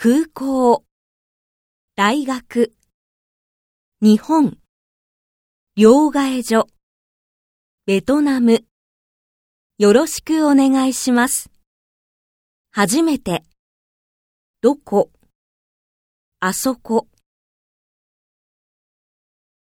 空港、大学、日本、両替所、ベトナム。よろしくお願いします。初めて、どこ、あそこ。